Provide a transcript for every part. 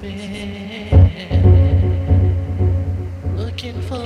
despair, looking for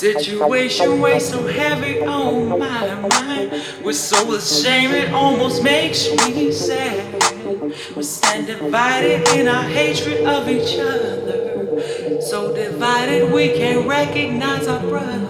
situation weighs so heavy on my mind. We're so ashamed it almost makes me sad. We stand divided in our hatred of each other. So divided we can't recognize our brothers.